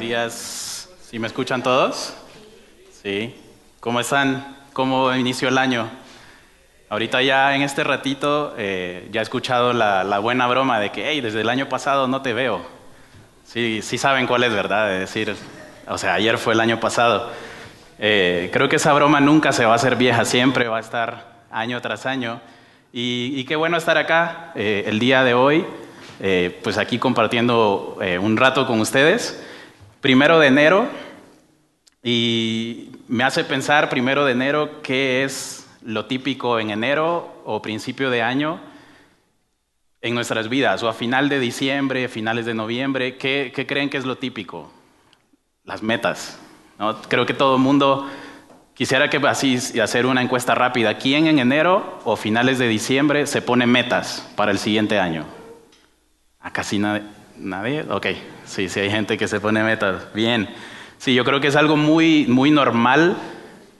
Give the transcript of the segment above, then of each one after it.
días. ¿Sí me escuchan todos? Sí. ¿Cómo están? ¿Cómo inició el año? Ahorita ya en este ratito eh, ya he escuchado la, buena broma de que, hey, desde el año pasado no te veo. Sí, sí saben cuál es, ¿verdad? De decir, o sea, ayer fue el año pasado. Eh, creo que esa broma nunca se va a hacer vieja, siempre va a estar año tras año. Y, qué bueno estar acá eh, el día de hoy, pues aquí compartiendo un rato con ustedes primero de enero y me hace pensar primero de enero qué es lo típico en enero o principio de año en nuestras vidas o a final de diciembre, finales de noviembre, ¿qué, creen que es lo típico? Las metas. ¿no? Creo que todo el mundo quisiera que así hacer una encuesta rápida. ¿Quién en enero o finales de diciembre se pone metas para el siguiente año? A casi nadie. ¿Nadie? Ok, sí, sí hay gente que se pone metas. Bien. Sí, yo creo que es algo muy, muy normal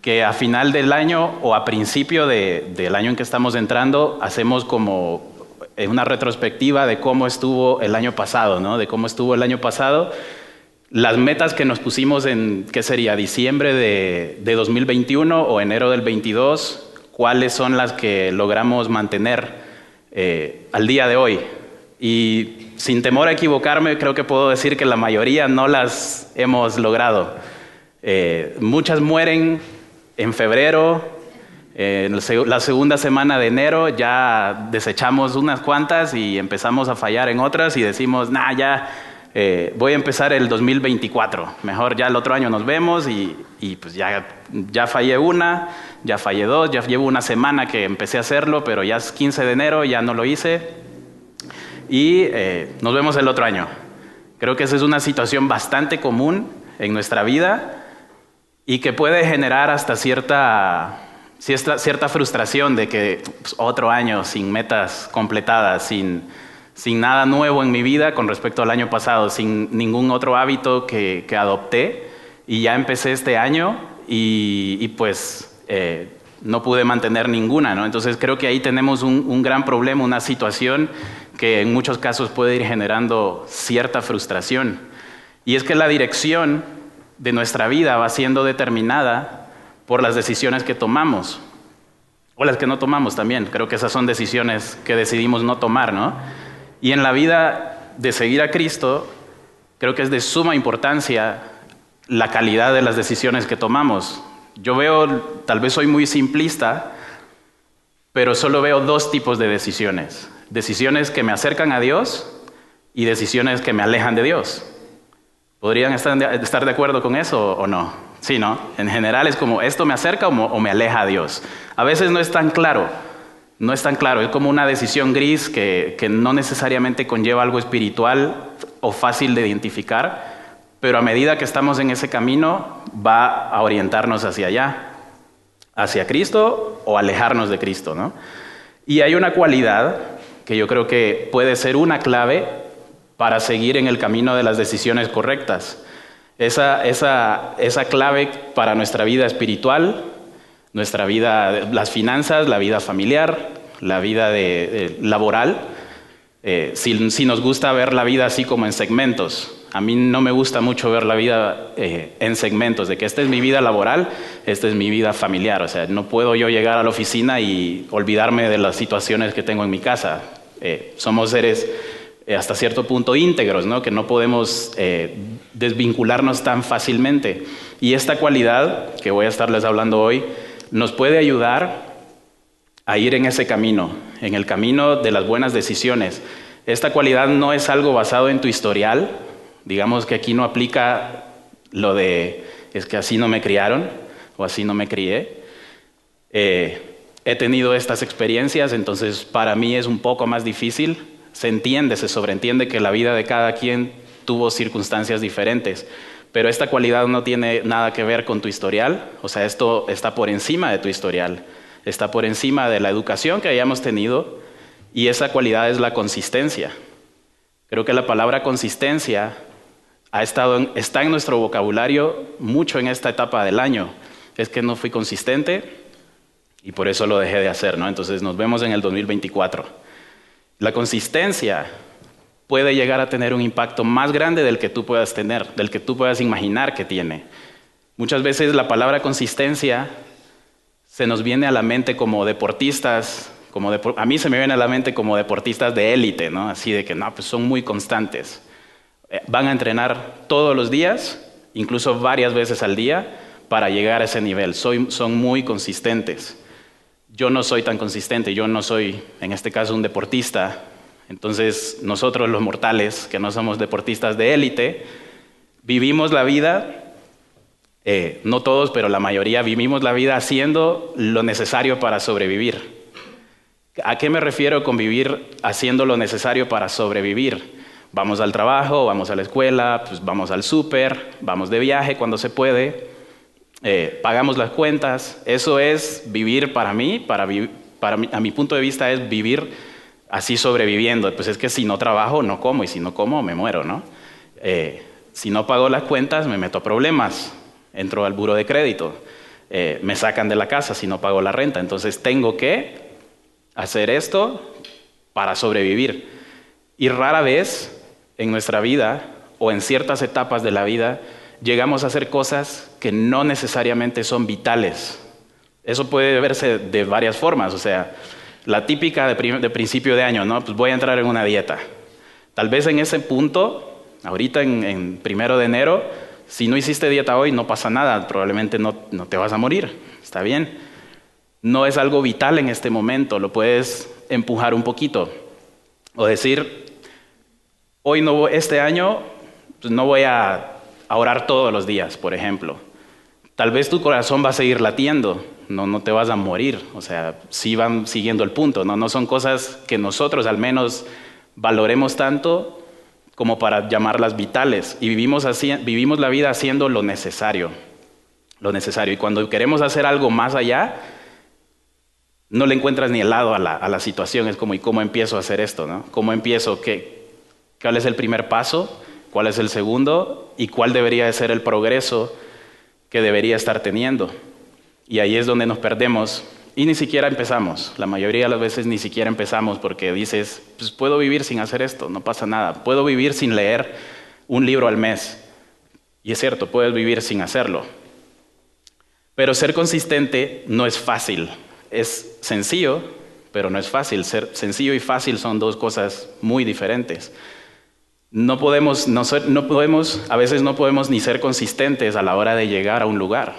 que a final del año o a principio del año en que estamos entrando hacemos como una retrospectiva de cómo estuvo el año pasado, ¿no? De cómo estuvo el año pasado. Las metas que nos pusimos en, ¿qué sería? Diciembre de, 2021 o enero del 22, ¿cuáles son las que logramos mantener eh, al día de hoy? Y sin temor a equivocarme, creo que puedo decir que la mayoría no las hemos logrado. Eh, muchas mueren en febrero, en la segunda semana de enero ya desechamos unas cuantas y empezamos a fallar en otras y decimos, nah, ya eh, voy a empezar el 2024, mejor ya el otro año nos vemos y, y, pues ya, ya fallé una, ya fallé dos, ya llevo una semana que empecé a hacerlo, pero ya es 15 de enero, ya no lo hice y eh, nos vemos el otro año. Creo que esa es una situación bastante común en nuestra vida y que puede generar hasta cierta, cierta, frustración de que pues, otro año sin metas completadas, sin, sin nada nuevo en mi vida con respecto al año pasado, sin ningún otro hábito que, que adopté y ya empecé este año y, pues eh, no pude mantener ninguna, ¿no? Entonces creo que ahí tenemos un, un gran problema, una situación que en muchos casos puede ir generando cierta frustración. Y es que la dirección de nuestra vida va siendo determinada por las decisiones que tomamos, o las que no tomamos también. Creo que esas son decisiones que decidimos no tomar, ¿no? Y en la vida de seguir a Cristo, creo que es de suma importancia la calidad de las decisiones que tomamos. Yo veo, tal vez soy muy simplista, pero solo veo dos tipos de decisiones decisiones que me acercan a Dios y decisiones que me alejan de Dios. ¿Podrían estar de acuerdo con eso o no? Sí, ¿no? En general es como, ¿esto me acerca o me aleja a Dios? A veces no es tan claro, no es tan claro, es como una decisión gris que, que no necesariamente conlleva algo espiritual o fácil de identificar, pero a medida que estamos en ese camino va a orientarnos hacia allá, hacia Cristo o alejarnos de Cristo, ¿no? Y hay una cualidad que yo creo que puede ser una clave para seguir en el camino de las decisiones correctas. Esa, esa, esa clave para nuestra vida espiritual, nuestra vida, las finanzas, la vida familiar, la vida de, laboral, eh, si, si, nos gusta ver la vida así como en segmentos. A mí no me gusta mucho ver la vida eh, en segmentos, de que esta es mi vida laboral, esta es mi vida familiar. O sea, no puedo yo llegar a la oficina y olvidarme de las situaciones que tengo en mi casa. Eh, somos seres eh, hasta cierto punto íntegros, ¿no? que no podemos eh, desvincularnos tan fácilmente. Y esta cualidad que voy a estarles hablando hoy nos puede ayudar a ir en ese camino, en el camino de las buenas decisiones. Esta cualidad no es algo basado en tu historial, digamos que aquí no aplica lo de es que así no me criaron o así no me crié he tenido estas experiencias, entonces para mí es un poco más difícil. Se entiende, se sobreentiende que la vida de cada quien tuvo circunstancias diferentes, pero esta cualidad no tiene nada que ver con tu historial, o sea, esto está por encima de tu historial, está por encima de la educación que hayamos tenido y esa cualidad es la consistencia. Creo que la palabra consistencia ha estado está en nuestro vocabulario mucho en esta etapa del año. Es que no fui consistente, y por eso lo dejé de hacer, ¿no? Entonces nos vemos en el 2024. La consistencia puede llegar a tener un impacto más grande del que tú puedas tener, del que tú puedas imaginar que tiene. Muchas veces la palabra consistencia se nos viene a la mente como deportistas, como a mí se me viene a la mente como deportistas de élite, ¿no? Así de que no, pues son muy constantes. Eh, van a entrenar todos los días, incluso varias veces al día, para llegar a ese nivel. son muy consistentes. Yo no soy tan consistente, yo no soy, en este caso, un deportista. Entonces, nosotros los mortales, que no somos deportistas de élite, vivimos la vida eh, no todos, pero la mayoría vivimos la vida haciendo lo necesario para sobrevivir. ¿A qué me refiero con vivir haciendo lo necesario para sobrevivir? Vamos al trabajo, vamos a la escuela, pues vamos al súper, vamos de viaje cuando se puede, eh, pagamos las cuentas. Eso es vivir para mí, para, para a mi punto de vista es vivir así sobreviviendo. Pues es que si no trabajo, no como, y si no como, me muero, ¿no? Eh, si no pago las cuentas, me meto a problemas entro al buro de crédito, eh, me sacan de la casa si no pago la renta, entonces tengo que hacer esto para sobrevivir. Y rara vez en nuestra vida o en ciertas etapas de la vida llegamos a hacer cosas que no necesariamente son vitales. Eso puede verse de varias formas, o sea, la típica de, principio de año, ¿no? Pues voy a entrar en una dieta. Tal vez en ese punto, ahorita en primero de enero, si no hiciste dieta hoy, no pasa nada, probablemente no, te vas a morir, está bien. No es algo vital en este momento, lo puedes empujar un poquito. O decir, hoy no, este año pues no voy a, orar todos los días, por ejemplo. Tal vez tu corazón va a seguir latiendo, no, no te vas a morir. O sea, sí van siguiendo el punto, ¿no? no son cosas que nosotros al menos valoremos tanto como para llamarlas vitales. Y vivimos, así, vivimos la vida haciendo lo necesario. Lo necesario. Y cuando queremos hacer algo más allá, no le encuentras ni el lado a la, situación. Es como, ¿y cómo empiezo a hacer esto? ¿no? ¿Cómo empiezo? ¿Qué, ¿Cuál es el primer paso? ¿Cuál es el segundo? ¿Y cuál debería de ser el progreso que debería estar teniendo? Y ahí es donde nos perdemos y ni siquiera empezamos. La mayoría de las veces ni siquiera empezamos porque dices, pues puedo vivir sin hacer esto, no pasa nada. Puedo vivir sin leer un libro al mes. Y es cierto, puedes vivir sin hacerlo. Pero ser consistente no es fácil. Es sencillo, pero no es fácil. Ser sencillo y fácil son dos cosas muy diferentes. No podemos, no, no podemos, a veces no podemos ni ser consistentes a la hora de llegar a un lugar.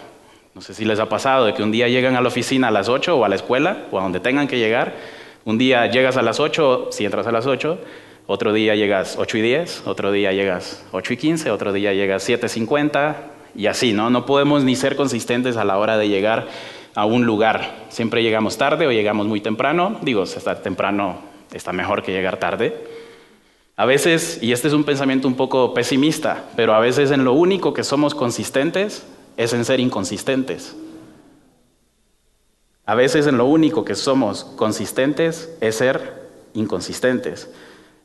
No sé si les ha pasado de que un día llegan a la oficina a las 8 o a la escuela o a donde tengan que llegar. Un día llegas a las 8 si entras a las 8, otro día llegas 8 y 10, otro día llegas 8 y 15, otro día llegas 7.50 y así, ¿no? No podemos ni ser consistentes a la hora de llegar a un lugar. Siempre llegamos tarde o llegamos muy temprano. Digo, estar temprano está mejor que llegar tarde. A veces, y este es un pensamiento un poco pesimista, pero a veces en lo único que somos consistentes es en ser inconsistentes. A veces en lo único que somos consistentes es ser inconsistentes.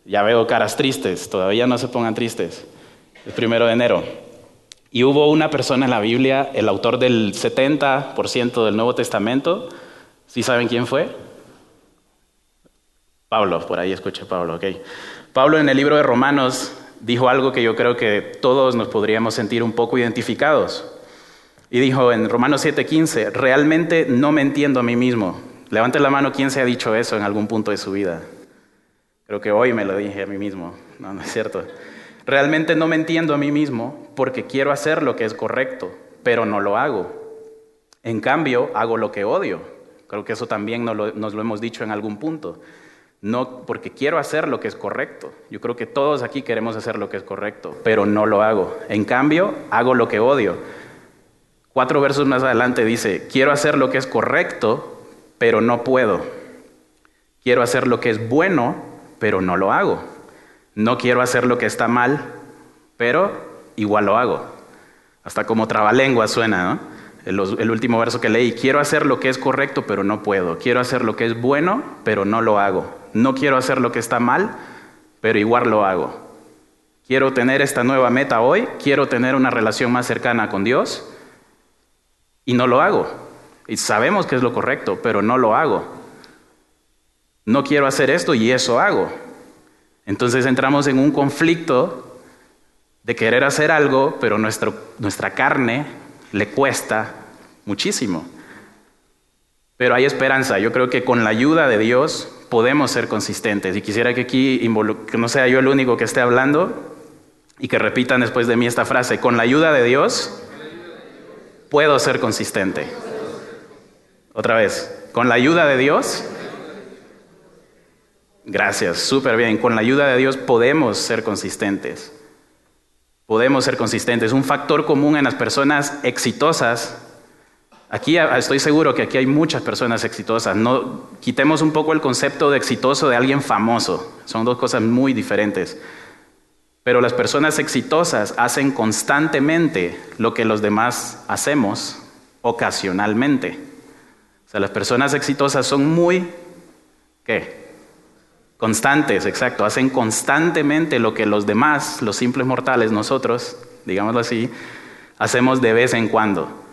Ya veo caras tristes, todavía no se pongan tristes. El primero de enero. Y hubo una persona en la Biblia, el autor del 70% del Nuevo Testamento. ¿Sí saben quién fue? Pablo, por ahí escuché Pablo, ok. Pablo en el libro de Romanos dijo algo que yo creo que todos nos podríamos sentir un poco identificados. Y dijo en Romanos 7:15, realmente no me entiendo a mí mismo. Levante la mano quien se ha dicho eso en algún punto de su vida. Creo que hoy me lo dije a mí mismo. No, no es cierto. Realmente no me entiendo a mí mismo porque quiero hacer lo que es correcto, pero no lo hago. En cambio, hago lo que odio. Creo que eso también nos lo, nos lo hemos dicho en algún punto. No porque quiero hacer lo que es correcto. Yo creo que todos aquí queremos hacer lo que es correcto, pero no lo hago. En cambio, hago lo que odio. Cuatro versos más adelante dice, quiero hacer lo que es correcto, pero no puedo. Quiero hacer lo que es bueno, pero no lo hago. No quiero hacer lo que está mal, pero igual lo hago. Hasta como trabalengua suena, ¿no? El, el, último verso que leí, quiero hacer lo que es correcto, pero no puedo. Quiero hacer lo que es bueno, pero no lo hago. No quiero hacer lo que está mal, pero igual lo hago. Quiero tener esta nueva meta hoy, quiero tener una relación más cercana con Dios, y no lo hago. Y sabemos que es lo correcto, pero no lo hago. No quiero hacer esto y eso hago. Entonces entramos en un conflicto de querer hacer algo, pero nuestra carne le cuesta muchísimo. Pero hay esperanza. Yo creo que con la ayuda de Dios podemos ser consistentes. Y quisiera que aquí que no sea yo el único que esté hablando y que repitan después de mí esta frase. Con la ayuda de Dios puedo ser consistente. Otra vez. Con la ayuda de Dios. Gracias, súper bien. Con la ayuda de Dios podemos ser consistentes. Podemos ser consistentes. Un factor común en las personas exitosas Aquí estoy seguro que aquí hay muchas personas exitosas. No quitemos un poco el concepto de exitoso de alguien famoso. Son dos cosas muy diferentes. Pero las personas exitosas hacen constantemente lo que los demás hacemos ocasionalmente. O sea, las personas exitosas son muy ¿qué? Constantes, exacto, hacen constantemente lo que los demás, los simples mortales, nosotros, digámoslo así, hacemos de vez en cuando.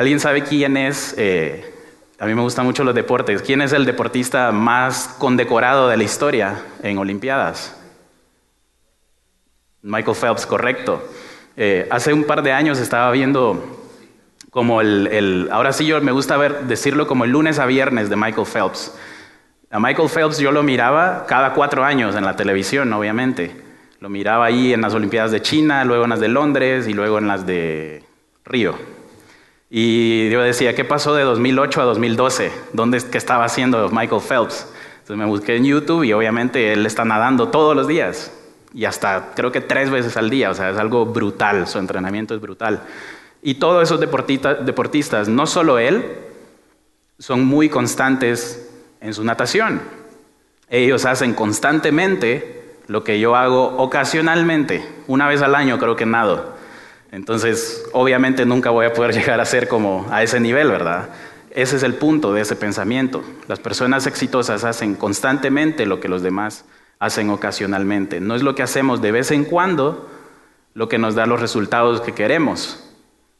¿Alguien sabe quién es? Eh, a mí me gustan mucho los deportes. ¿Quién es el deportista más condecorado de la historia en Olimpiadas? Michael Phelps, correcto. Eh, hace un par de años estaba viendo como el, ahora sí yo me gusta ver, decirlo como el lunes a viernes de Michael Phelps. A Michael Phelps yo lo miraba cada cuatro años en la televisión, obviamente. Lo miraba ahí en las Olimpiadas de China, luego en las de Londres y luego en las de Río. Y yo decía, ¿qué pasó de 2008 a 2012? ¿Dónde qué estaba haciendo Michael Phelps? Entonces me busqué en YouTube y obviamente él está nadando todos los días y hasta creo que tres veces al día, o sea, es algo brutal, su entrenamiento es brutal. Y todos esos deportistas, no solo él, son muy constantes en su natación. Ellos hacen constantemente lo que yo hago ocasionalmente, una vez al año creo que nado. Entonces, obviamente nunca voy a poder llegar a ser como a ese nivel, ¿verdad? Ese es el punto de ese pensamiento. Las personas exitosas hacen constantemente lo que los demás hacen ocasionalmente. No es lo que hacemos de vez en cuando lo que nos da los resultados que queremos.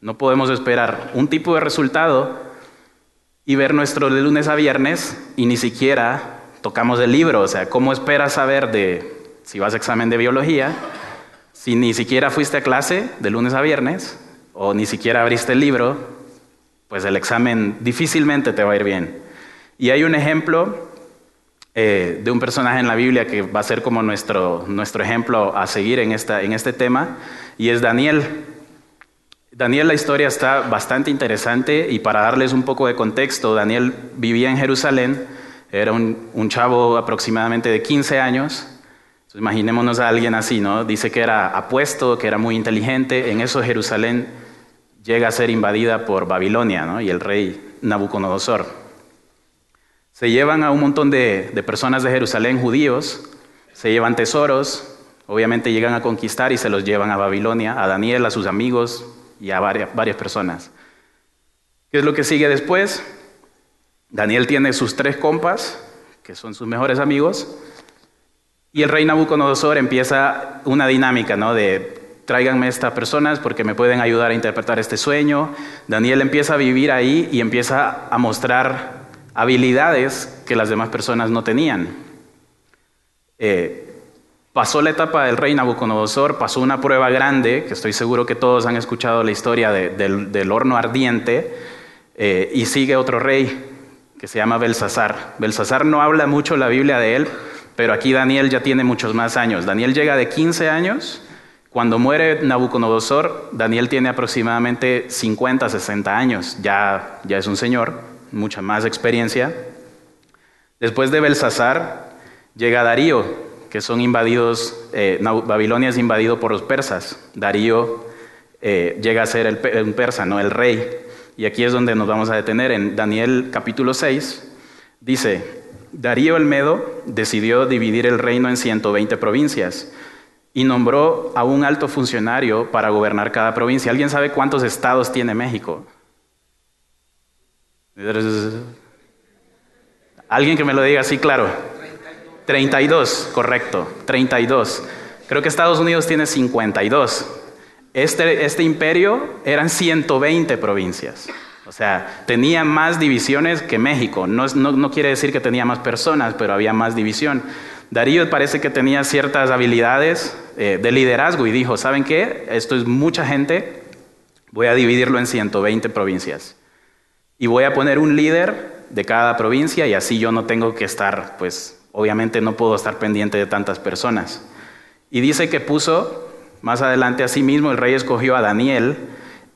No podemos esperar un tipo de resultado y ver nuestro de lunes a viernes y ni siquiera tocamos el libro. O sea, ¿cómo esperas saber de si vas a examen de biología si ni siquiera fuiste a clase de lunes a viernes o ni siquiera abriste el libro, pues el examen difícilmente te va a ir bien. Y hay un ejemplo eh, de un personaje en la Biblia que va a ser como nuestro, nuestro ejemplo a seguir en, esta, en este tema, y es Daniel. Daniel, la historia está bastante interesante y para darles un poco de contexto, Daniel vivía en Jerusalén, era un, un chavo aproximadamente de 15 años, imaginémonos a alguien así, ¿no? Dice que era apuesto, que era muy inteligente. En eso Jerusalén llega a ser invadida por Babilonia, ¿no? Y el rey Nabucodonosor. Se llevan a un montón de, personas de Jerusalén, judíos, se llevan tesoros, obviamente llegan a conquistar y se los llevan a Babilonia, a Daniel, a sus amigos y a varias, varias personas. ¿Qué es lo que sigue después? Daniel tiene sus tres compas, que son sus mejores amigos, y el rey Nabucodonosor empieza una dinámica, ¿no? De tráiganme estas personas porque me pueden ayudar a interpretar este sueño. Daniel empieza a vivir ahí y empieza a mostrar habilidades que las demás personas no tenían. Eh, pasó la etapa del rey Nabucodonosor, pasó una prueba grande, que estoy seguro que todos han escuchado la historia del, horno ardiente, eh, y sigue otro rey que se llama Belsasar. Belsasar no habla mucho la Biblia de él, pero aquí Daniel ya tiene muchos más años. Daniel llega de 15 años. Cuando muere Nabucodonosor, Daniel tiene aproximadamente 50, 60 años. Ya, ya es un señor, mucha más experiencia. Después de Belsasar, llega Darío, que son invadidos, eh, Babilonia es invadido por los persas. Darío eh, llega a ser el, un persa, no el rey. Y aquí es donde nos vamos a detener. En Daniel capítulo 6 dice, Darío el Medo decidió dividir el reino en 120 provincias y nombró a un alto funcionario para gobernar cada provincia. ¿Alguien sabe cuántos estados tiene México? Alguien que me lo diga así, claro. 32, correcto, 32. Creo que Estados Unidos tiene 52. Este, este imperio eran 120 provincias. O sea, tenía más divisiones que México. No, quiere decir que tenía más personas, pero había más división. Darío parece que tenía ciertas habilidades eh, de liderazgo y dijo, ¿saben qué? Esto es mucha gente, voy a dividirlo en 120 provincias. Y voy a poner un líder de cada provincia y así yo no tengo que estar, pues obviamente no puedo estar pendiente de tantas personas. Y dice que puso, más adelante a sí mismo, el rey escogió a Daniel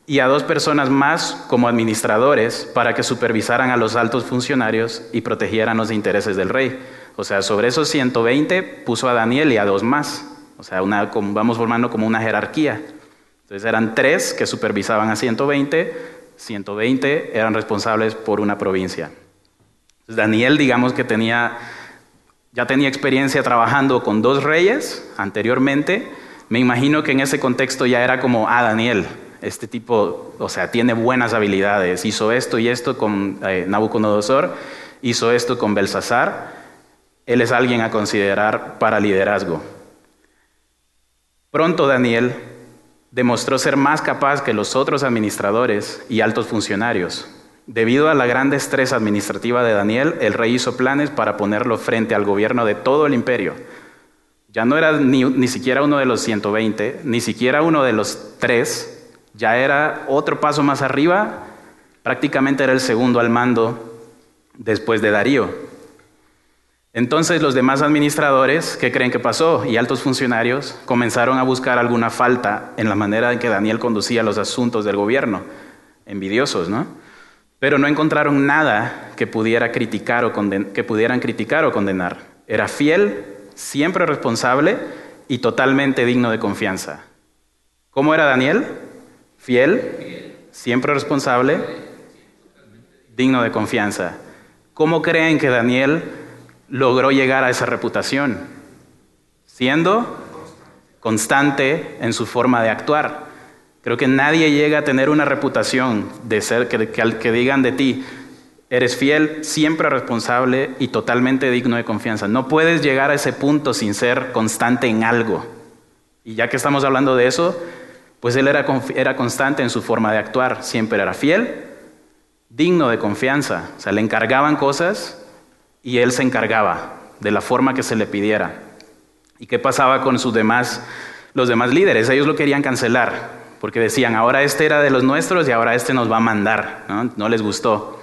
y a dos personas más como administradores para que supervisaran a los altos funcionarios y protegieran los intereses del rey. O sea, sobre esos 120 puso a Daniel y a dos más. O sea, una, vamos formando como una jerarquía. Entonces eran tres que supervisaban a 120, 120 eran responsables por una provincia. Daniel, digamos que tenía, ya tenía experiencia trabajando con dos reyes anteriormente. Me imagino que en ese contexto ya era como, ah, Daniel, este tipo, o sea, tiene buenas habilidades. Hizo esto y esto con eh, Nabucodonosor, hizo esto con Belsasar. Él es alguien a considerar para liderazgo. Pronto Daniel demostró ser más capaz que los otros administradores y altos funcionarios. Debido a la gran destreza administrativa de Daniel, el rey hizo planes para ponerlo frente al gobierno de todo el imperio. Ya no era ni, ni, siquiera uno de los 120, ni siquiera uno de los tres, ya era otro paso más arriba, prácticamente era el segundo al mando después de Darío. Entonces los demás administradores, ¿qué creen que pasó? Y altos funcionarios comenzaron a buscar alguna falta en la manera en que Daniel conducía los asuntos del gobierno, envidiosos, ¿no? Pero no encontraron nada que, pudiera criticar o que pudieran criticar o condenar. Era fiel, siempre responsable y totalmente digno de confianza. ¿Cómo era Daniel? Fiel, siempre responsable, digno de confianza. ¿Cómo creen que Daniel logró llegar a esa reputación? Siendo constante en su forma de actuar. Creo que nadie llega a tener una reputación de ser que, que, digan de ti, eres fiel, siempre responsable y totalmente digno de confianza. No puedes llegar a ese punto sin ser constante en algo. Y ya que estamos hablando de eso, pues él era, era constante en su forma de actuar, siempre era fiel, digno de confianza. O sea, le encargaban cosas y él se encargaba de la forma que se le pidiera. ¿Y qué pasaba con sus demás, los demás líderes? Ellos lo querían cancelar porque decían, ahora este era de los nuestros y ahora este nos va a mandar. No, les gustó.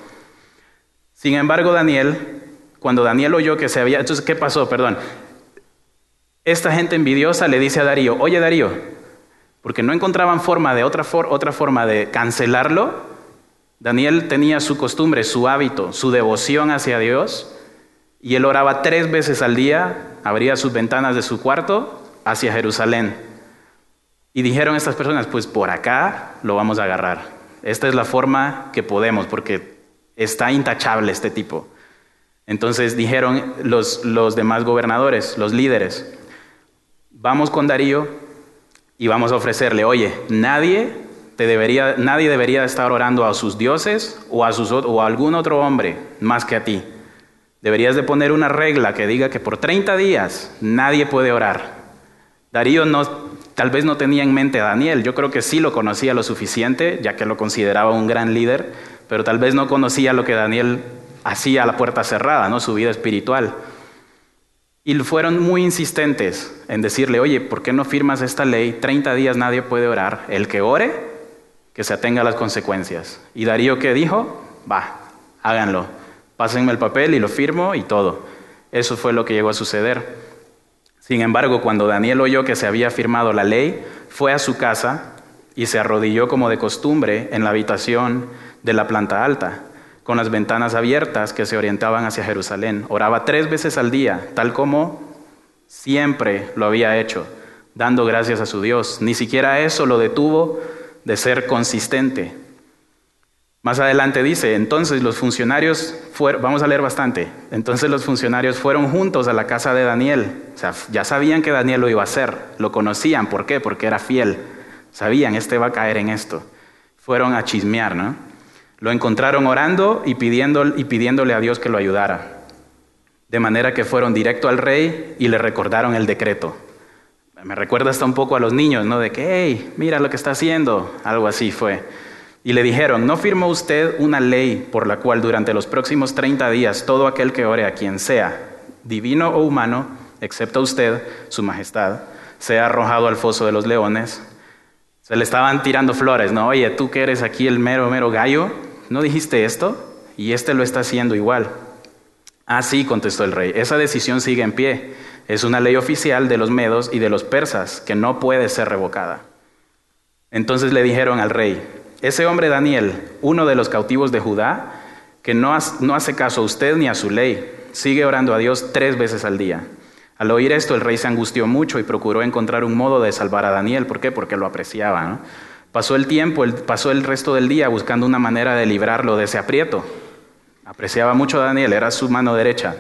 Sin embargo, Daniel, cuando Daniel oyó que se había... Entonces, ¿qué pasó? Perdón. Esta gente envidiosa le dice a Darío, oye Darío, porque no encontraban forma de otra, forma de cancelarlo, Daniel tenía su costumbre, su hábito, su devoción hacia Dios, y él oraba tres veces al día, abría sus ventanas de su cuarto hacia Jerusalén. Y dijeron estas personas, pues por acá lo vamos a agarrar. Esta es la forma que podemos, porque está intachable este tipo. Entonces dijeron los, los demás gobernadores, los líderes, vamos con Darío y vamos a ofrecerle, oye, nadie, te debería, nadie debería estar orando a sus dioses o a, algún otro hombre más que a ti. Deberías de poner una regla que diga que por 30 días nadie puede orar. Darío no Tal vez no tenía en mente a Daniel, yo creo que sí lo conocía lo suficiente, ya que lo consideraba un gran líder, pero tal vez no conocía lo que Daniel hacía a la puerta cerrada, ¿no? su vida espiritual. Y fueron muy insistentes en decirle, oye, ¿por qué no firmas esta ley? 30 días nadie puede orar. El que ore, que se atenga a las consecuencias. Y Darío, ¿qué dijo? Va, háganlo. Pásenme el papel y lo firmo y todo. Eso fue lo que llegó a suceder. Sin embargo, cuando Daniel oyó que se había firmado la ley, fue a su casa y se arrodilló como de costumbre en la habitación de la planta alta, con las ventanas abiertas que se orientaban hacia Jerusalén. Oraba tres veces al día, tal como siempre lo había hecho, dando gracias a su Dios. Ni siquiera eso lo detuvo de ser consistente. Más adelante dice, entonces los funcionarios fueron, vamos a leer bastante, entonces los funcionarios fueron juntos a la casa de Daniel, o sea, ya sabían que Daniel lo iba a hacer, lo conocían, ¿por qué? Porque era fiel, sabían, este va a caer en esto. Fueron a chismear, ¿no? Lo encontraron orando y, pidiéndole a Dios que lo ayudara. De manera que fueron directo al rey y le recordaron el decreto. Me recuerda hasta un poco a los niños, ¿no? De que, hey, mira lo que está haciendo. Algo así fue. Y le dijeron, ¿no firmó usted una ley por la cual durante los próximos 30 días todo aquel que ore a quien sea, divino o humano, excepto usted, su majestad, sea arrojado al foso de los leones. Se le estaban tirando flores, ¿no? Oye, tú que eres aquí el mero, mero gallo, ¿no dijiste esto? Y este lo está haciendo igual. Ah, sí, contestó el rey, esa decisión sigue en pie. Es una ley oficial de los medos y de los persas que no puede ser revocada. Entonces le dijeron al rey, ese hombre Daniel, uno de los cautivos de Judá, que no, hace caso a usted ni a su ley, sigue orando a Dios tres veces al día. Al oír esto, el rey se angustió mucho y procuró encontrar un modo de salvar a Daniel. ¿Por qué? Porque lo apreciaba. Pasó el tiempo, pasó el resto del día buscando una manera de librarlo de ese aprieto. Apreciaba mucho a Daniel, era su mano derecha.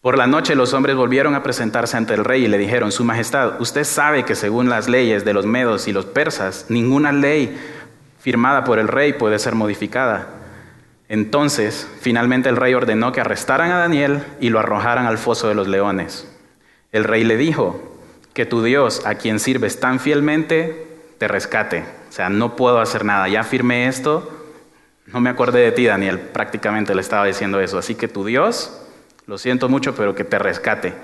Por la noche los hombres volvieron a presentarse ante el rey y le dijeron, Su Majestad, usted sabe que según las leyes de los medos y los persas, ninguna ley firmada por el rey puede ser modificada. Entonces, finalmente el rey ordenó que arrestaran a Daniel y lo arrojaran al foso de los leones. El rey le dijo, que tu Dios, a quien sirves tan fielmente, te rescate. O sea, no puedo hacer nada, ya firmé esto, no me acordé de ti, Daniel, prácticamente le estaba diciendo eso. Así que tu Dios lo siento mucho, pero que te rescate.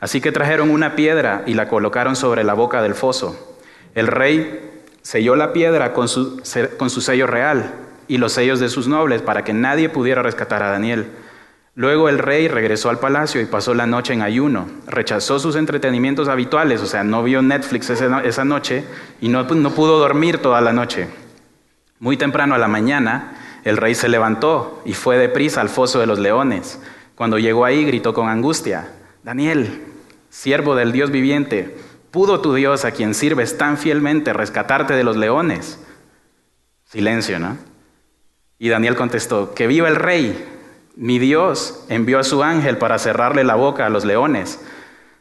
Así que trajeron una piedra y la colocaron sobre la boca del foso. El rey selló la piedra con su, con su sello real y los sellos de sus nobles para que nadie pudiera rescatar a Daniel. Luego el rey regresó al palacio y pasó la noche en ayuno. Rechazó sus entretenimientos habituales, o sea, no vio Netflix esa noche y no, no pudo dormir toda la noche. Muy temprano a la mañana, el rey se levantó y fue deprisa al foso de los leones. Cuando llegó ahí gritó con angustia, Daniel, siervo del Dios viviente, ¿pudo tu Dios a quien sirves tan fielmente rescatarte de los leones? Silencio, ¿no? Y Daniel contestó, que viva el rey. Mi Dios envió a su ángel para cerrarle la boca a los leones,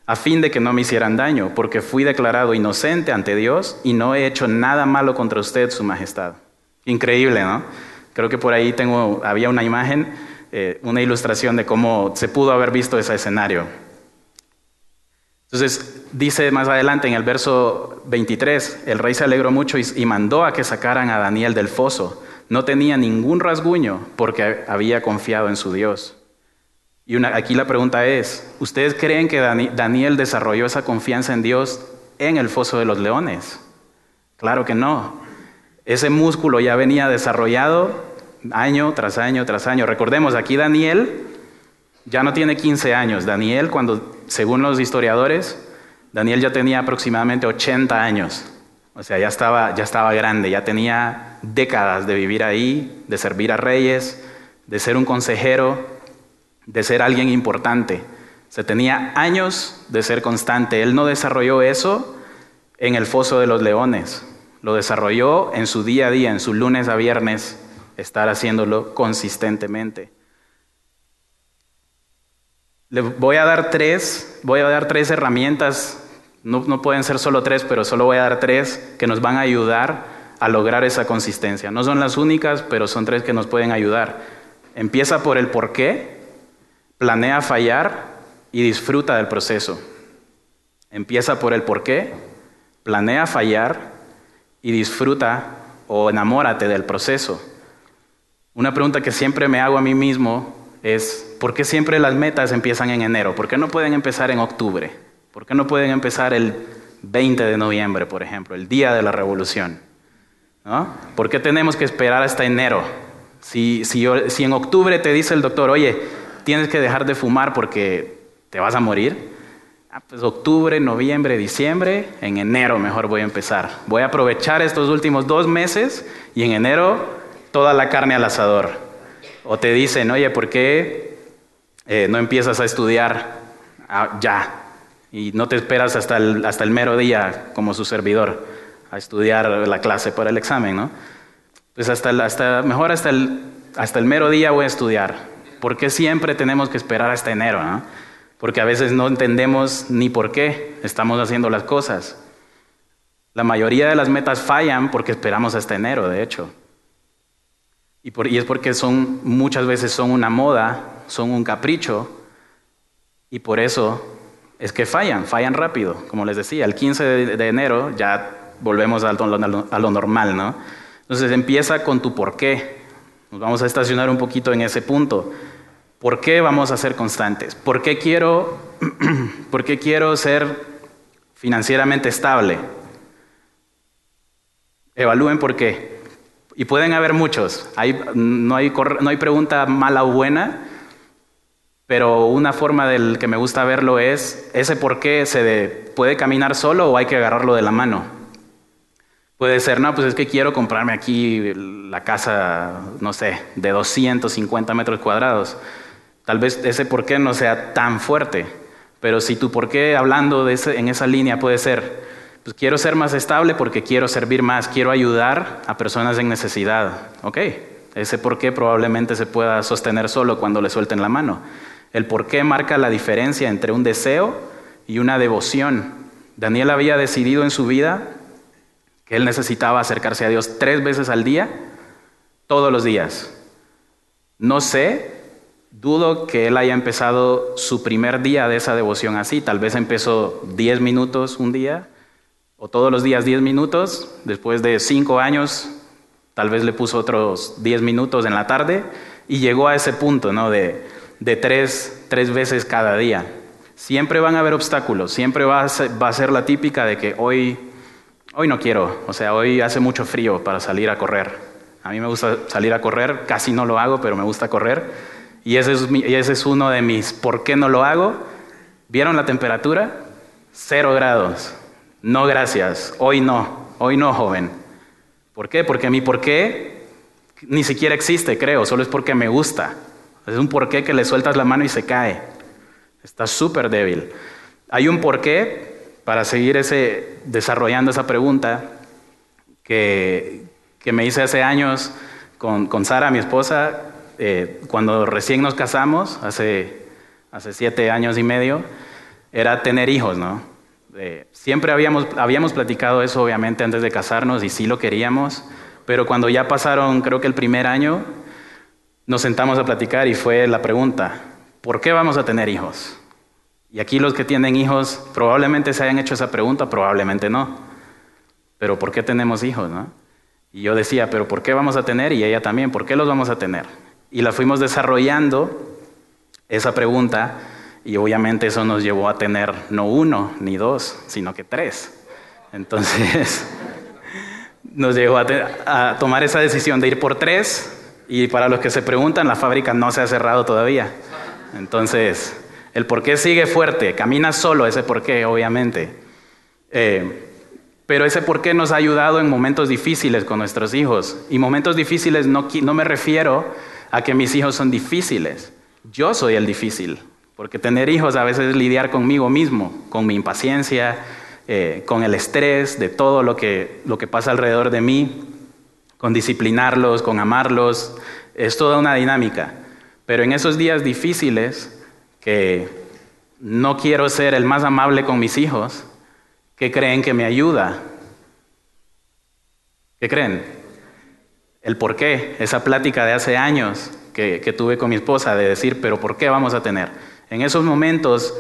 a fin de que no me hicieran daño, porque fui declarado inocente ante Dios y no he hecho nada malo contra usted, su majestad. Increíble, ¿no? Creo que por ahí tengo, había una imagen eh, una ilustración de cómo se pudo haber visto ese escenario. Entonces, dice más adelante en el verso 23, el rey se alegró mucho y, mandó a que sacaran a Daniel del foso. No tenía ningún rasguño porque había confiado en su Dios. Y aquí la pregunta es, ¿ustedes creen que Daniel desarrolló esa confianza en Dios en el foso de los leones? Claro que no. Ese músculo ya venía desarrollado año tras año tras año. Recordemos, aquí Daniel ya no tiene 15 años. Daniel, cuando, según los historiadores, Daniel ya tenía aproximadamente 80 años. O sea, ya estaba, ya estaba grande, ya tenía décadas de vivir ahí, de servir a reyes, de ser un consejero, de ser alguien importante. Se tenía años de ser constante. Él no desarrolló eso en el foso de los leones. Lo desarrolló en su día a día, en su lunes a viernes, estar haciéndolo consistentemente. Le voy a dar tres, voy a dar tres herramientas, no, pueden ser solo tres, pero solo voy a dar tres que nos van a ayudar a lograr esa consistencia. No son las únicas, pero son tres que nos pueden ayudar. Empieza por el por qué, planea fallar y disfruta del proceso. Empieza por el por qué, planea fallar y disfruta o enamórate del proceso. Una pregunta que siempre me hago a mí mismo es, ¿por qué siempre las metas empiezan en enero? ¿Por qué no pueden empezar en octubre? ¿Por qué no pueden empezar el 20 de noviembre, por ejemplo, el día de la revolución? ¿Por qué tenemos que esperar hasta enero? Si, si, si en octubre te dice el doctor, oye, tienes que dejar de fumar porque te vas a morir, ah, pues octubre, noviembre, diciembre, en enero mejor voy a empezar. Voy a aprovechar estos últimos dos meses y en enero toda la carne al asador. O te dicen, oye, ¿por qué eh, no empiezas a estudiar ah, ya? Y no te esperas hasta el, hasta el mero día como su servidor a estudiar la clase para el examen, ¿no? Pues hasta, hasta mejor hasta el, hasta el mero día voy a estudiar. ¿Por qué siempre tenemos que esperar hasta enero? ¿no? Porque a veces no entendemos ni por qué estamos haciendo las cosas. La mayoría de las metas fallan porque esperamos hasta enero, de hecho. Y, es porque son, muchas veces son una moda, son un capricho, y por eso es que fallan, fallan rápido. Como les decía, el 15 de, enero ya volvemos a lo, normal, ¿no? Entonces empieza con tu por qué. Nos vamos a estacionar un poquito en ese punto. ¿Por qué vamos a ser constantes? ¿Por qué quiero, por qué quiero ser financieramente estable? Evalúen por qué. Y pueden haber muchos. no hay pregunta mala o buena, pero una forma del que me gusta verlo es ese por qué se puede caminar solo o hay que agarrarlo de la mano. Puede ser, no, pues es que quiero comprarme aquí la casa, no sé, de 250 metros cuadrados. Tal vez ese por qué no sea tan fuerte, pero si tu por qué hablando de ese, en esa línea puede ser, pues quiero ser más estable porque quiero servir más, quiero ayudar a personas en necesidad. Ok, ese por qué probablemente se pueda sostener solo cuando le suelten la mano. El por qué marca la diferencia entre un deseo y una devoción. Daniel había decidido en su vida que él necesitaba acercarse a Dios tres veces al día, todos los días. No sé, dudo que él haya empezado su primer día de esa devoción así. Tal vez empezó diez minutos un día, o todos los días diez minutos. Después de cinco años, tal vez le puso otros diez minutos en la tarde y llegó a ese punto, ¿no? De de tres, tres veces cada día. Siempre van a haber obstáculos, siempre va a, ser, va a ser la típica de que hoy, hoy no quiero, o sea, hoy hace mucho frío para salir a correr. A mí me gusta salir a correr, casi no lo hago, pero me gusta correr. Y ese es, ese es uno de mis ¿por qué no lo hago? ¿Vieron la temperatura? Cero grados. No, gracias. Hoy no. Hoy no, joven. ¿Por qué? Porque mi por qué ni siquiera existe, creo. Solo es porque me gusta. Es un porqué que le sueltas la mano y se cae. Está súper débil. Hay un porqué para seguir ese, desarrollando esa pregunta que, que me hice hace años con, con Sara, mi esposa, eh, cuando recién nos casamos, hace, hace siete años y medio, era tener hijos, ¿no? Eh, siempre habíamos, habíamos platicado eso, obviamente, antes de casarnos y sí lo queríamos, pero cuando ya pasaron, creo que el primer año, nos sentamos a platicar y fue la pregunta, ¿por qué vamos a tener hijos? Y aquí los que tienen hijos probablemente se hayan hecho esa pregunta, probablemente no. Pero ¿por qué tenemos hijos? No? Y yo decía, ¿pero por qué vamos a tener? Y ella también, ¿por qué los vamos a tener? Y la fuimos desarrollando esa pregunta y obviamente eso nos llevó a tener no uno ni dos, sino que tres. Entonces nos llevó a, a tomar esa decisión de ir por tres y para los que se preguntan, la fábrica no se ha cerrado todavía. Entonces, el por qué sigue fuerte, camina solo ese por qué, obviamente. Eh, pero ese por qué nos ha ayudado en momentos difíciles con nuestros hijos. Y momentos difíciles no, me refiero a que mis hijos son difíciles. Yo soy el difícil. Porque tener hijos a veces es lidiar conmigo mismo, con mi impaciencia, eh, con el estrés de todo lo que pasa alrededor de mí con disciplinarlos, con amarlos, es toda una dinámica. Pero en esos días difíciles, que no quiero ser el más amable con mis hijos, ¿qué creen que me ayuda? ¿Qué creen? El por qué, esa plática de hace años que, tuve con mi esposa de decir, pero ¿por qué vamos a tener? En esos momentos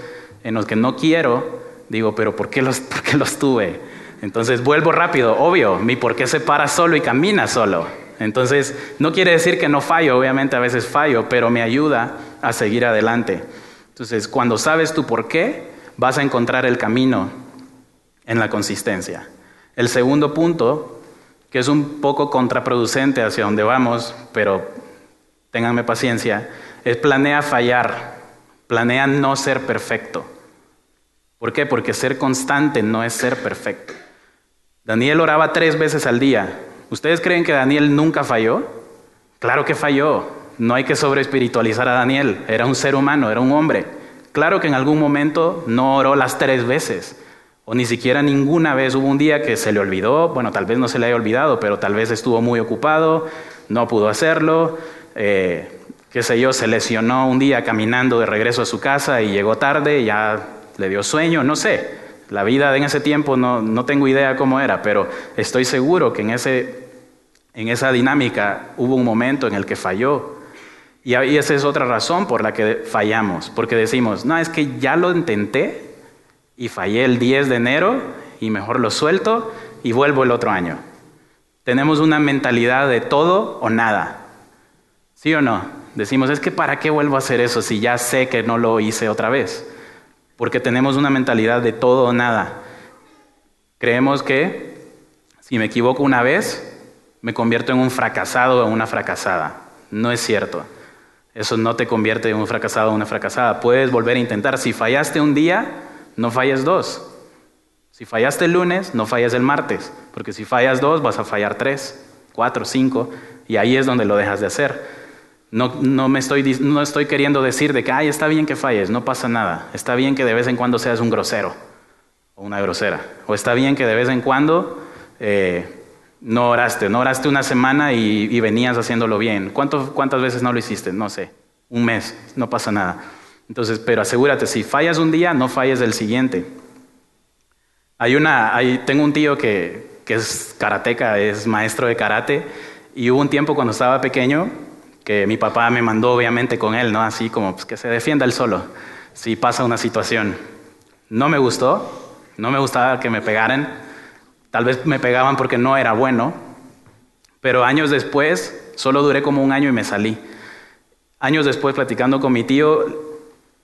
en los que no quiero, digo, pero ¿por qué los, por qué los tuve? Entonces vuelvo rápido, obvio, mi por qué se para solo y camina solo. Entonces no quiere decir que no fallo, obviamente a veces fallo, pero me ayuda a seguir adelante. Entonces cuando sabes tu por qué, vas a encontrar el camino en la consistencia. El segundo punto, que es un poco contraproducente hacia donde vamos, pero ténganme paciencia, es planea fallar, planea no ser perfecto. ¿Por qué? Porque ser constante no es ser perfecto. Daniel oraba tres veces al día. ¿Ustedes creen que Daniel nunca falló? Claro que falló. No hay que sobreespiritualizar a Daniel. Era un ser humano, era un hombre. Claro que en algún momento no oró las tres veces. O ni siquiera ninguna vez hubo un día que se le olvidó. Bueno, tal vez no se le haya olvidado, pero tal vez estuvo muy ocupado, no pudo hacerlo. Eh, qué sé yo, se lesionó un día caminando de regreso a su casa y llegó tarde, ya le dio sueño, no sé. La vida en ese tiempo no, tengo idea cómo era, pero estoy seguro que en, ese, en esa dinámica hubo un momento en el que falló. Y esa es otra razón por la que fallamos, porque decimos, no, es que ya lo intenté y fallé el 10 de enero y mejor lo suelto y vuelvo el otro año. Tenemos una mentalidad de todo o nada. ¿Sí o no? Decimos, es que ¿para qué vuelvo a hacer eso si ya sé que no lo hice otra vez? Porque tenemos una mentalidad de todo o nada. Creemos que si me equivoco una vez, me convierto en un fracasado o una fracasada. No es cierto. Eso no te convierte en un fracasado o una fracasada. Puedes volver a intentar. Si fallaste un día, no falles dos. Si fallaste el lunes, no falles el martes. Porque si fallas dos, vas a fallar tres, cuatro, cinco. Y ahí es donde lo dejas de hacer. No, no, me estoy, no estoy queriendo decir de que, ay, está bien que falles, no pasa nada. Está bien que de vez en cuando seas un grosero o una grosera. O está bien que de vez en cuando eh, no oraste, no oraste una semana y, venías haciéndolo bien. ¿Cuántas veces no lo hiciste? No sé, un mes, no pasa nada. Entonces, pero asegúrate, si fallas un día, no falles el siguiente. Hay una, hay, tengo un tío que, que es karateca, es maestro de karate, y hubo un tiempo cuando estaba pequeño que mi papá me mandó obviamente con él, ¿no? Así como pues, que se defienda él solo si pasa una situación. No me gustó, no me gustaba que me pegaran, Tal vez me pegaban porque no era bueno, pero años después, solo duré como un año y me salí. Años después, platicando con mi tío,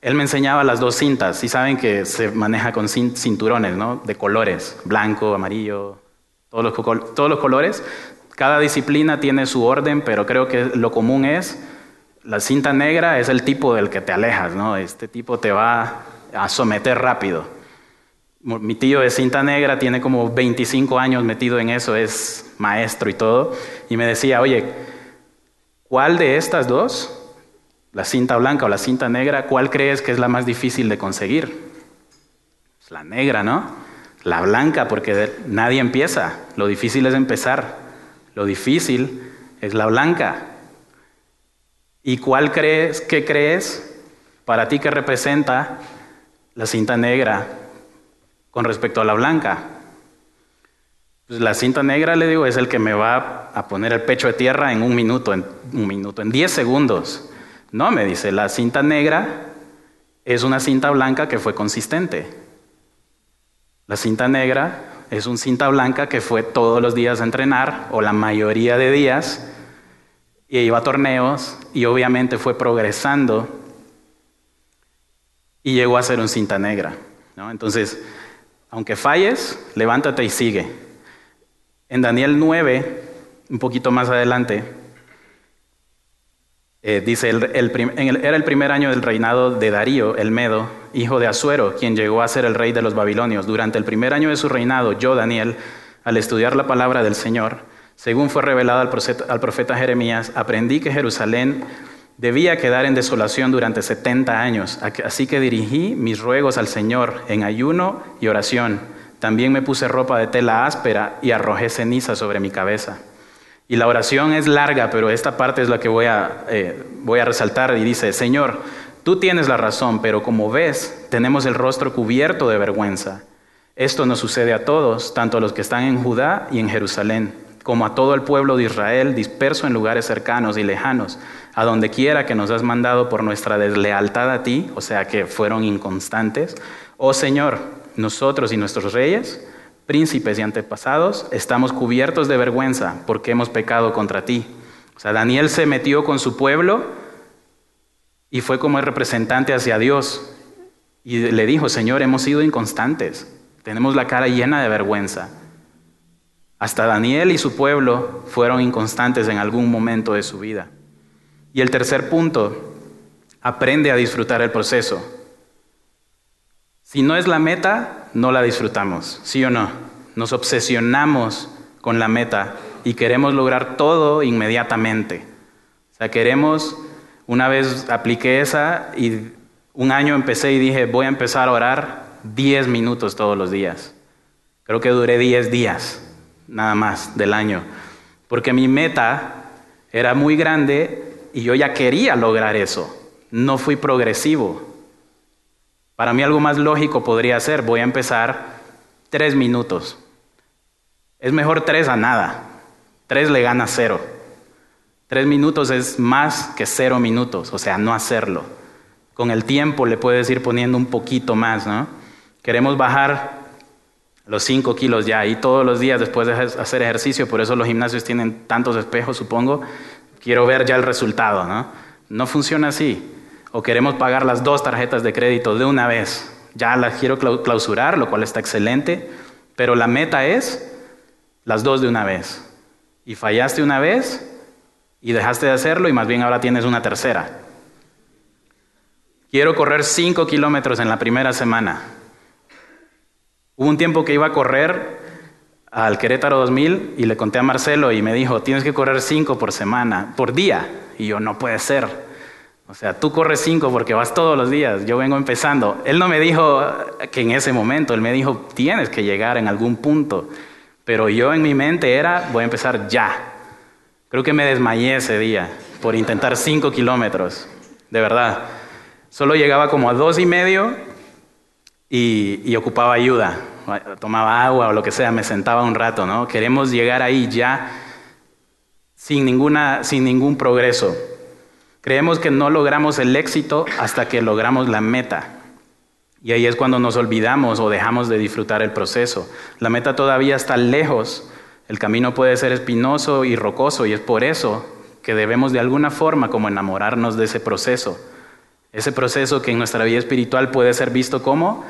él me enseñaba las dos cintas, y saben que se maneja con cinturones, ¿no? De colores, blanco, amarillo, todos los, todos los colores. Cada disciplina tiene su orden, pero creo que lo común es, la cinta negra es el tipo del que te alejas, ¿no? Este tipo te va a someter rápido. Mi tío es cinta negra, tiene como 25 años metido en eso, es maestro y todo. Y me decía, oye, ¿cuál de estas dos, la cinta blanca o la cinta negra, cuál crees que es la más difícil de conseguir? la negra, ¿no? La blanca, porque nadie empieza. Lo difícil es empezar. Lo difícil es la blanca. ¿Y cuál crees, qué crees para ti que representa la cinta negra con respecto a la blanca. Pues la cinta negra, le digo, es el que me va a poner el pecho de tierra en un minuto, en un minuto, en 10 segundos. No, me dice, la cinta negra es una cinta blanca que fue consistente. La cinta negra es una cinta blanca que fue todos los días a entrenar, o la mayoría de días, y iba a torneos, y obviamente fue progresando, y llegó a ser un cinta negra. ¿no? Entonces, aunque falles, levántate y sigue. En Daniel 9, un poquito más adelante, eh, dice, era el primer año del reinado de Darío, el Medo, hijo de Asuero, quien llegó a ser el rey de los babilonios. Durante el primer año de su reinado, yo, Daniel, al estudiar la palabra del Señor, según fue revelado al profeta Jeremías, aprendí que Jerusalén Debía quedar en desolación durante 70 años, así que dirigí mis ruegos al Señor en ayuno y oración. También me puse ropa de tela áspera y arrojé ceniza sobre mi cabeza. Y la oración es larga, pero esta parte es la que voy a, eh, voy a resaltar y dice, Señor, tú tienes la razón, pero como ves, tenemos el rostro cubierto de vergüenza. Esto nos sucede a todos, tanto a los que están en Judá y en Jerusalén, como a todo el pueblo de Israel disperso en lugares cercanos y lejanos a donde quiera que nos has mandado por nuestra deslealtad a ti, o sea que fueron inconstantes. Oh Señor, nosotros y nuestros reyes, príncipes y antepasados, estamos cubiertos de vergüenza porque hemos pecado contra ti. O sea, Daniel se metió con su pueblo y fue como el representante hacia Dios. Y le dijo, Señor, hemos sido inconstantes, tenemos la cara llena de vergüenza. Hasta Daniel y su pueblo fueron inconstantes en algún momento de su vida. Y el tercer punto, aprende a disfrutar el proceso. Si no es la meta, no la disfrutamos, ¿sí o no? Nos obsesionamos con la meta y queremos lograr todo inmediatamente. O sea, queremos, una vez apliqué esa y un año empecé y dije, voy a empezar a orar 10 minutos todos los días. Creo que duré 10 días, nada más, del año. Porque mi meta era muy grande y yo ya quería lograr eso. No fui progresivo. Para mí algo más lógico podría ser, voy a empezar tres minutos. Es mejor tres a nada. Tres le gana cero. Tres minutos es más que cero minutos, o sea, no hacerlo. Con el tiempo le puedes ir poniendo un poquito más, ¿no? Queremos bajar los cinco kilos ya y todos los días después de hacer ejercicio, por eso los gimnasios tienen tantos espejos, supongo, quiero ver ya el resultado, ¿no? No funciona así. O queremos pagar las dos tarjetas de crédito de una vez. Ya las quiero clausurar, lo cual está excelente, pero la meta es las dos de una vez. Y fallaste una vez y dejaste de hacerlo y más bien ahora tienes una tercera. Quiero correr cinco kilómetros en la primera semana. Hubo un tiempo que iba a correr al Querétaro 2000 y le conté a Marcelo y me dijo, tienes que correr cinco por semana, por día. Y yo, no puede ser. O sea, tú corres cinco porque vas todos los días, yo vengo empezando. Él no me dijo que en ese momento, él me dijo, tienes que llegar en algún punto. Pero yo en mi mente era, voy a empezar ya. Creo que me desmayé ese día por intentar cinco kilómetros, de verdad. Solo llegaba como a dos y medio y, ocupaba ayuda tomaba agua o lo que sea, me sentaba un rato, ¿no? Queremos llegar ahí ya sin, ninguna, sin ningún progreso. Creemos que no logramos el éxito hasta que logramos la meta. Y ahí es cuando nos olvidamos o dejamos de disfrutar el proceso. La meta todavía está lejos, el camino puede ser espinoso y rocoso y es por eso que debemos de alguna forma como enamorarnos de ese proceso. Ese proceso que en nuestra vida espiritual puede ser visto como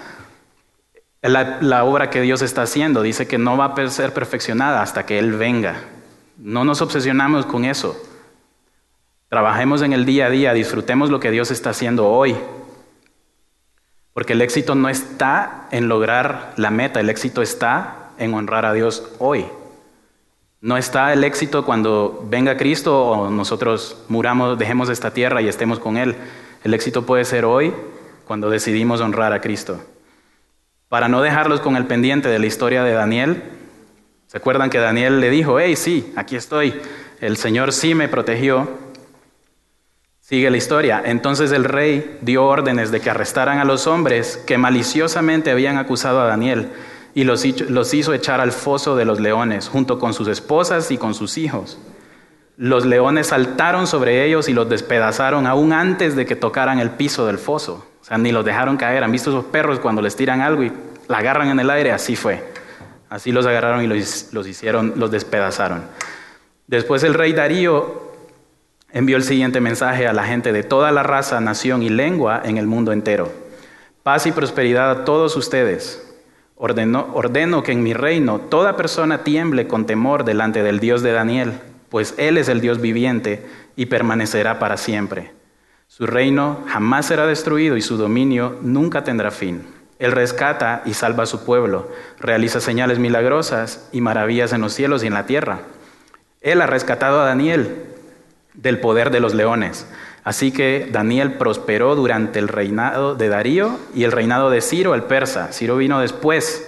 la, obra que Dios está haciendo. Dice que no va a ser perfeccionada hasta que Él venga. No nos obsesionamos con eso. Trabajemos en el día a día, disfrutemos lo que Dios está haciendo hoy. Porque el éxito no está en lograr la meta, el éxito está en honrar a Dios hoy. No está el éxito cuando venga Cristo o nosotros muramos, dejemos esta tierra y estemos con Él. El éxito puede ser hoy cuando decidimos honrar a Cristo. Para no dejarlos con el pendiente de la historia de Daniel, ¿se acuerdan que Daniel le dijo, hey, sí, aquí estoy, el Señor sí me protegió? Sigue la historia. Entonces el rey dio órdenes de que arrestaran a los hombres que maliciosamente habían acusado a Daniel y los hizo echar al foso de los leones, junto con sus esposas y con sus hijos. Los leones saltaron sobre ellos y los despedazaron aún antes de que tocaran el piso del foso. O sea, ni los dejaron caer. ¿Han visto esos perros cuando les tiran algo y la agarran en el aire? Así fue. Así los agarraron y los, hicieron, los despedazaron. Después el rey Darío envió el siguiente mensaje a la gente de toda la raza, nación y lengua en el mundo entero. Paz y prosperidad a todos ustedes. Ordeno, que en mi reino toda persona tiemble con temor delante del Dios de Daniel, pues Él es el Dios viviente y permanecerá para siempre. Su reino jamás será destruido y su dominio nunca tendrá fin. Él rescata y salva a su pueblo, realiza señales milagrosas y maravillas en los cielos y en la tierra. Él ha rescatado a Daniel del poder de los leones. Así que Daniel prosperó durante el reinado de Darío y el reinado de Ciro el persa. Ciro vino después.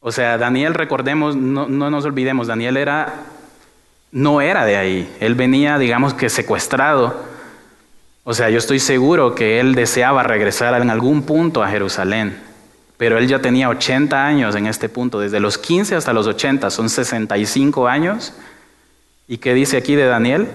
O sea, Daniel, recordemos, no, no nos olvidemos, Daniel era, no era de ahí. Él venía, digamos que secuestrado o sea, yo estoy seguro que él deseaba regresar en algún punto a Jerusalén, pero él ya tenía 80 años en este punto, desde los 15 hasta los 80, son 65 años. ¿Y qué dice aquí de Daniel?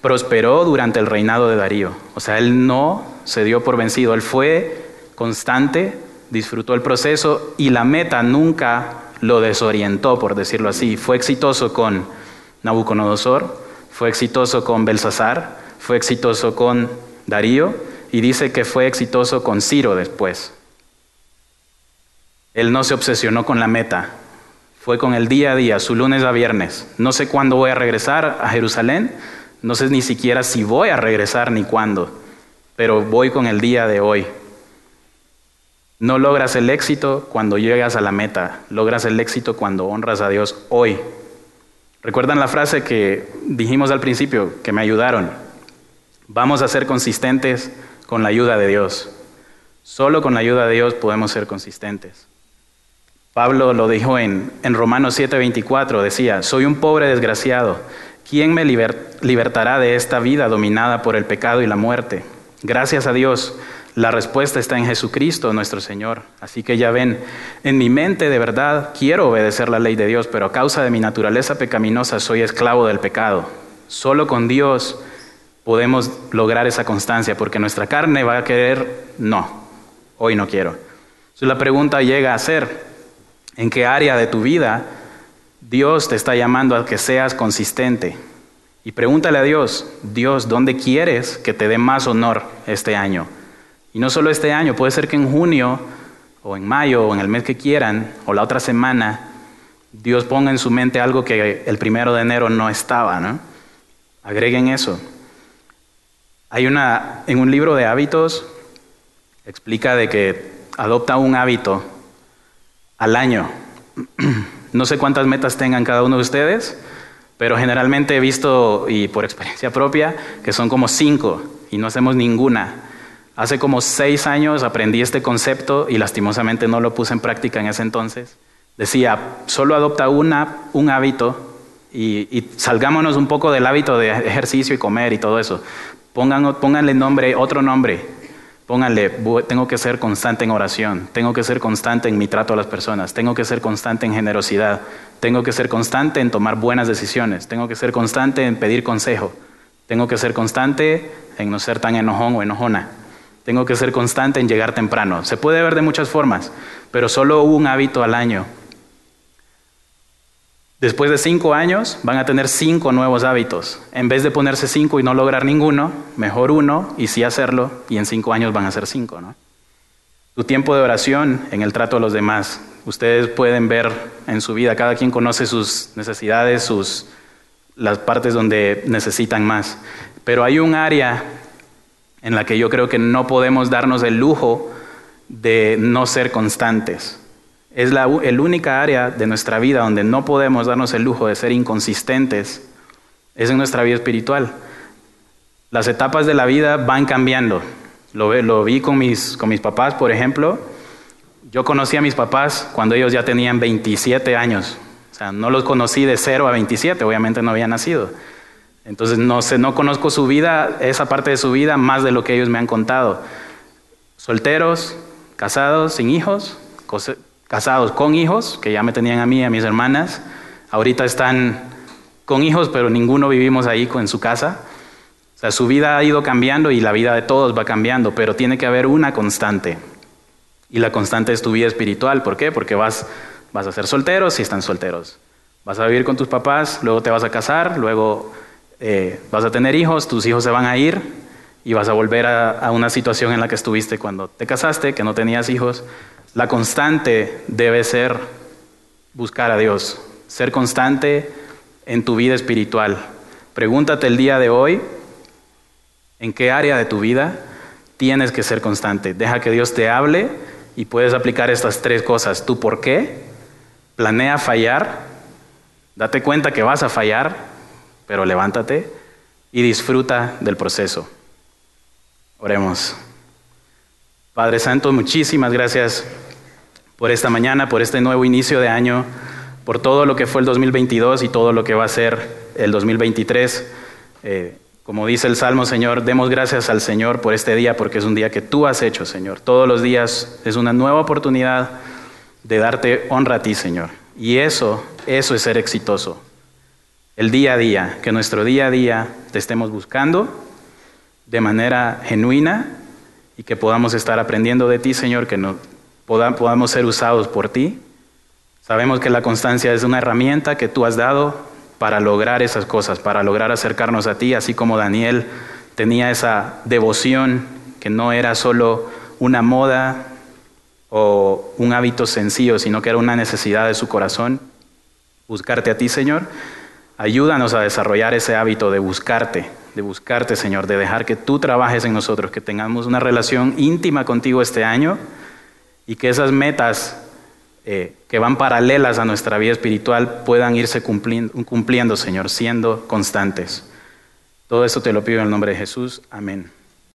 Prosperó durante el reinado de Darío. O sea, él no se dio por vencido, él fue constante, disfrutó el proceso y la meta nunca lo desorientó, por decirlo así. Fue exitoso con Nabucodonosor, fue exitoso con Belsasar, fue exitoso con Darío y dice que fue exitoso con Ciro después. Él no se obsesionó con la meta, fue con el día a día, su lunes a viernes. No sé cuándo voy a regresar a Jerusalén, no sé ni siquiera si voy a regresar ni cuándo, pero voy con el día de hoy. No logras el éxito cuando llegas a la meta, logras el éxito cuando honras a Dios hoy. ¿Recuerdan la frase que dijimos al principio, que me ayudaron? Vamos a ser consistentes con la ayuda de Dios. Solo con la ayuda de Dios podemos ser consistentes. Pablo lo dijo en, en Romanos 7:24, decía, soy un pobre desgraciado. ¿Quién me libertará de esta vida dominada por el pecado y la muerte? Gracias a Dios, la respuesta está en Jesucristo nuestro Señor. Así que ya ven, en mi mente de verdad quiero obedecer la ley de Dios, pero a causa de mi naturaleza pecaminosa soy esclavo del pecado. Solo con Dios podemos lograr esa constancia, porque nuestra carne va a querer, no, hoy no quiero. Entonces la pregunta llega a ser, ¿en qué área de tu vida Dios te está llamando a que seas consistente? Y pregúntale a Dios, Dios, ¿dónde quieres que te dé más honor este año? Y no solo este año, puede ser que en junio o en mayo o en el mes que quieran o la otra semana, Dios ponga en su mente algo que el primero de enero no estaba, ¿no? Agreguen eso. Hay una, en un libro de hábitos, explica de que adopta un hábito al año. No sé cuántas metas tengan cada uno de ustedes, pero generalmente he visto, y por experiencia propia, que son como cinco y no hacemos ninguna. Hace como seis años aprendí este concepto y lastimosamente no lo puse en práctica en ese entonces. Decía, solo adopta una, un hábito y, salgámonos un poco del hábito de ejercicio y comer y todo eso. Pongan, pónganle nombre, otro nombre, Pónganle, tengo que ser constante en oración, tengo que ser constante en mi trato a las personas, tengo que ser constante en generosidad, tengo que ser constante en tomar buenas decisiones, tengo que ser constante en pedir consejo, tengo que ser constante en no ser tan enojón o enojona, tengo que ser constante en llegar temprano. Se puede ver de muchas formas, pero solo un hábito al año Después de cinco años van a tener cinco nuevos hábitos. En vez de ponerse cinco y no lograr ninguno, mejor uno y sí hacerlo y en cinco años van a ser cinco. ¿no? Tu tiempo de oración en el trato a los demás. Ustedes pueden ver en su vida, cada quien conoce sus necesidades, sus, las partes donde necesitan más. Pero hay un área en la que yo creo que no podemos darnos el lujo de no ser constantes. Es la el única área de nuestra vida donde no podemos darnos el lujo de ser inconsistentes. Es en nuestra vida espiritual. Las etapas de la vida van cambiando. Lo, lo vi con mis, con mis papás, por ejemplo. Yo conocí a mis papás cuando ellos ya tenían 27 años. O sea, no los conocí de 0 a 27, obviamente no había nacido. Entonces no, sé, no conozco su vida, esa parte de su vida, más de lo que ellos me han contado. Solteros, casados, sin hijos, casados con hijos, que ya me tenían a mí y a mis hermanas. Ahorita están con hijos, pero ninguno vivimos ahí en su casa. O sea, su vida ha ido cambiando y la vida de todos va cambiando, pero tiene que haber una constante. Y la constante es tu vida espiritual. ¿Por qué? Porque vas, vas a ser soltero si están solteros. Vas a vivir con tus papás, luego te vas a casar, luego eh, vas a tener hijos, tus hijos se van a ir y vas a volver a una situación en la que estuviste cuando te casaste, que no tenías hijos. La constante debe ser buscar a Dios, ser constante en tu vida espiritual. Pregúntate el día de hoy, ¿en qué área de tu vida tienes que ser constante? Deja que Dios te hable y puedes aplicar estas tres cosas. ¿Tú por qué? Planea fallar, date cuenta que vas a fallar, pero levántate y disfruta del proceso. Oremos. Padre Santo, muchísimas gracias por esta mañana, por este nuevo inicio de año, por todo lo que fue el 2022 y todo lo que va a ser el 2023. Eh, como dice el Salmo, Señor, demos gracias al Señor por este día, porque es un día que tú has hecho, Señor. Todos los días es una nueva oportunidad de darte honra a ti, Señor. Y eso, eso es ser exitoso. El día a día, que nuestro día a día te estemos buscando de manera genuina y que podamos estar aprendiendo de ti, Señor, que no, podamos ser usados por ti. Sabemos que la constancia es una herramienta que tú has dado para lograr esas cosas, para lograr acercarnos a ti, así como Daniel tenía esa devoción que no era solo una moda o un hábito sencillo, sino que era una necesidad de su corazón, buscarte a ti, Señor. Ayúdanos a desarrollar ese hábito de buscarte, de buscarte, Señor, de dejar que tú trabajes en nosotros, que tengamos una relación íntima contigo este año y que esas metas eh, que van paralelas a nuestra vida espiritual puedan irse cumpliendo, cumpliendo, Señor, siendo constantes. Todo esto te lo pido en el nombre de Jesús. Amén.